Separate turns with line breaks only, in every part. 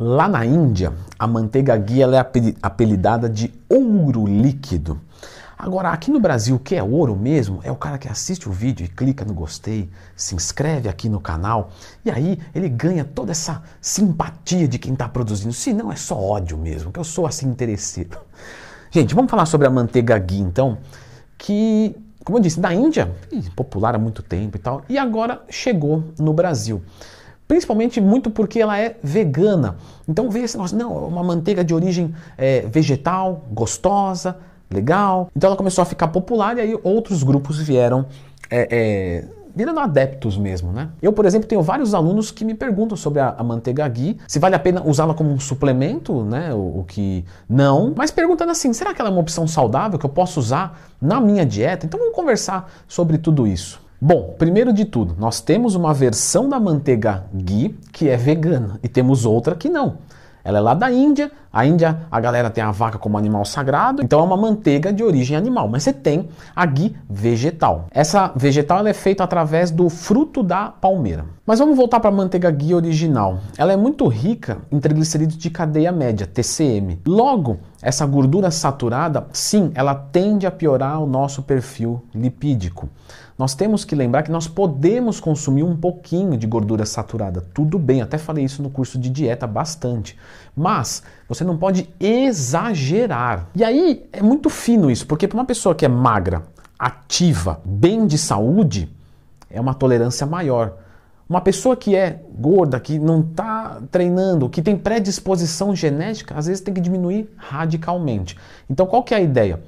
Lá na Índia, a manteiga ghee é apelidada de ouro líquido. Agora, aqui no Brasil, o que é ouro mesmo é o cara que assiste o vídeo e clica no gostei, se inscreve aqui no canal e aí ele ganha toda essa simpatia de quem está produzindo. Se não, é só ódio mesmo, que eu sou assim interessado. Gente, vamos falar sobre a manteiga ghee então, que, como eu disse, da Índia, popular há muito tempo e tal, e agora chegou no Brasil. Principalmente muito porque ela é vegana. Então vê esse negócio, não, é uma manteiga de origem é, vegetal, gostosa, legal. Então ela começou a ficar popular e aí outros grupos vieram é, é, virando adeptos mesmo, né? Eu, por exemplo, tenho vários alunos que me perguntam sobre a, a manteiga ghee, se vale a pena usá-la como um suplemento, né? O, o, que não, mas perguntando assim, será que ela é uma opção saudável que eu posso usar na minha dieta? Então vamos conversar sobre tudo isso. Bom, primeiro de tudo, nós temos uma versão da manteiga ghee que é vegana e temos outra que não. Ela é lá da Índia. A Índia, a galera tem a vaca como animal sagrado, então é uma manteiga de origem animal. Mas você tem a ghee vegetal. Essa vegetal é feita através do fruto da palmeira. Mas vamos voltar para a manteiga ghee original. Ela é muito rica em triglicerídeos de cadeia média, TCM. Logo, essa gordura saturada, sim, ela tende a piorar o nosso perfil lipídico nós temos que lembrar que nós podemos consumir um pouquinho de gordura saturada. Tudo bem, até falei isso no curso de dieta bastante. Mas você não pode exagerar. E aí é muito fino isso, porque para uma pessoa que é magra, ativa, bem de saúde, é uma tolerância maior. Uma pessoa que é gorda, que não está treinando, que tem predisposição genética, às vezes tem que diminuir radicalmente. Então qual que é a ideia?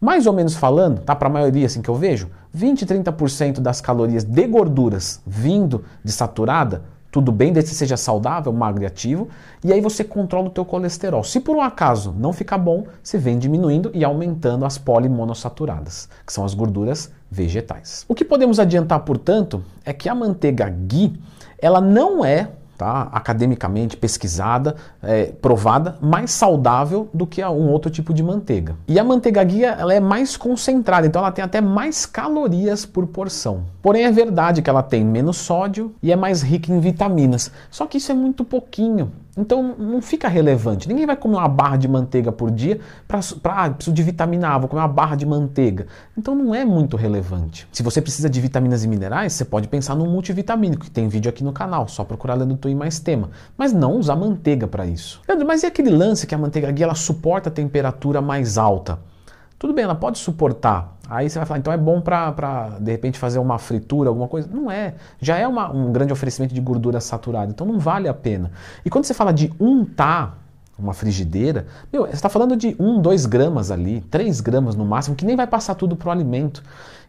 Mais ou menos falando, tá? Para a maioria assim que eu vejo, 20, 30% das calorias de gorduras vindo de saturada, tudo bem, desde que seja saudável, magro e ativo, e aí você controla o teu colesterol. Se por um acaso não ficar bom, você vem diminuindo e aumentando as polimonossaturadas, que são as gorduras vegetais. O que podemos adiantar, portanto, é que a manteiga ghee, ela não é tá? academicamente pesquisada, é, provada, mais saudável do que um outro tipo de manteiga. E a manteiga guia ela é mais concentrada, então ela tem até mais calorias por porção. Porém é verdade que ela tem menos sódio e é mais rica em vitaminas. Só que isso é muito pouquinho. Então não fica relevante. Ninguém vai comer uma barra de manteiga por dia para ah, preciso de vitamina A, vou comer uma barra de manteiga. Então não é muito relevante. Se você precisa de vitaminas e minerais, você pode pensar no multivitamínico, que tem vídeo aqui no canal, só procurar lendo e mais tema. Mas não usar manteiga para isso. Leandro, mas e aquele lance que a manteiga guia ela suporta a temperatura mais alta? Tudo bem, ela pode suportar. Aí você vai falar, então é bom para de repente fazer uma fritura, alguma coisa. Não é. Já é uma, um grande oferecimento de gordura saturada, então não vale a pena. E quando você fala de untar uma frigideira, meu, você está falando de 1, 2 gramas ali, 3 gramas no máximo, que nem vai passar tudo para o alimento.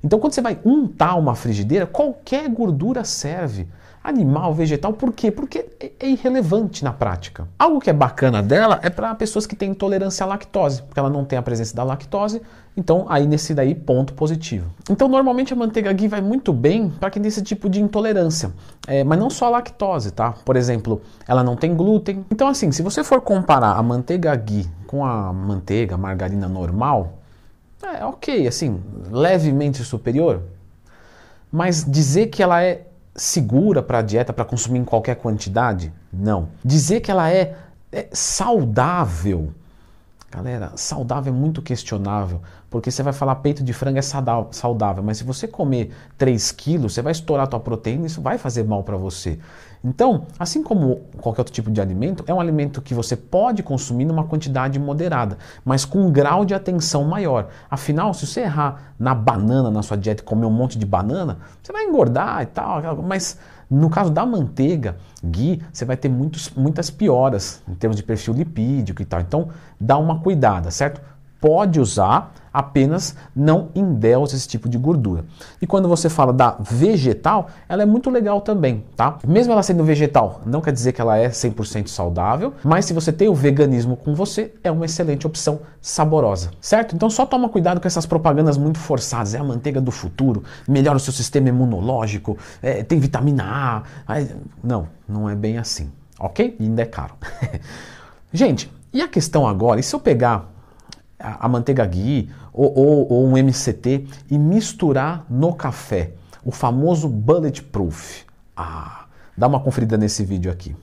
Então quando você vai untar uma frigideira, qualquer gordura serve animal, vegetal, por quê? Porque é, é irrelevante na prática. Algo que é bacana dela é para pessoas que têm intolerância à lactose, porque ela não tem a presença da lactose, então aí nesse daí ponto positivo. Então normalmente a manteiga ghee vai muito bem para quem tem esse tipo de intolerância, é, mas não só a lactose, tá? Por exemplo, ela não tem glúten. Então assim, se você for comparar a manteiga ghee com a manteiga, margarina normal, é ok, assim, levemente superior, mas dizer que ela é segura para a dieta para consumir em qualquer quantidade? Não. Dizer que ela é, é saudável. Galera, saudável é muito questionável, porque você vai falar peito de frango é saudável, mas se você comer 3 quilos, você vai estourar a tua proteína e isso vai fazer mal para você. Então, assim como qualquer outro tipo de alimento, é um alimento que você pode consumir numa quantidade moderada, mas com um grau de atenção maior. Afinal, se você errar na banana na sua dieta e comer um monte de banana, você vai engordar e tal, mas no caso da manteiga, ghee, você vai ter muitos, muitas pioras em termos de perfil lipídico e tal. Então, dá uma cuidada, certo? Pode usar, apenas não endeusa esse tipo de gordura. E quando você fala da vegetal, ela é muito legal também, tá? Mesmo ela sendo vegetal, não quer dizer que ela é 100% saudável, mas se você tem o veganismo com você, é uma excelente opção saborosa, certo? Então só toma cuidado com essas propagandas muito forçadas, é a manteiga do futuro, melhora o seu sistema imunológico, é, tem vitamina A. Não, não é bem assim, ok? E ainda é caro. Gente, e a questão agora, e se eu pegar a, manteiga ghee ou, ou, ou um MCT e misturar no café, o famoso bulletproof. Ah, dá uma conferida nesse vídeo aqui.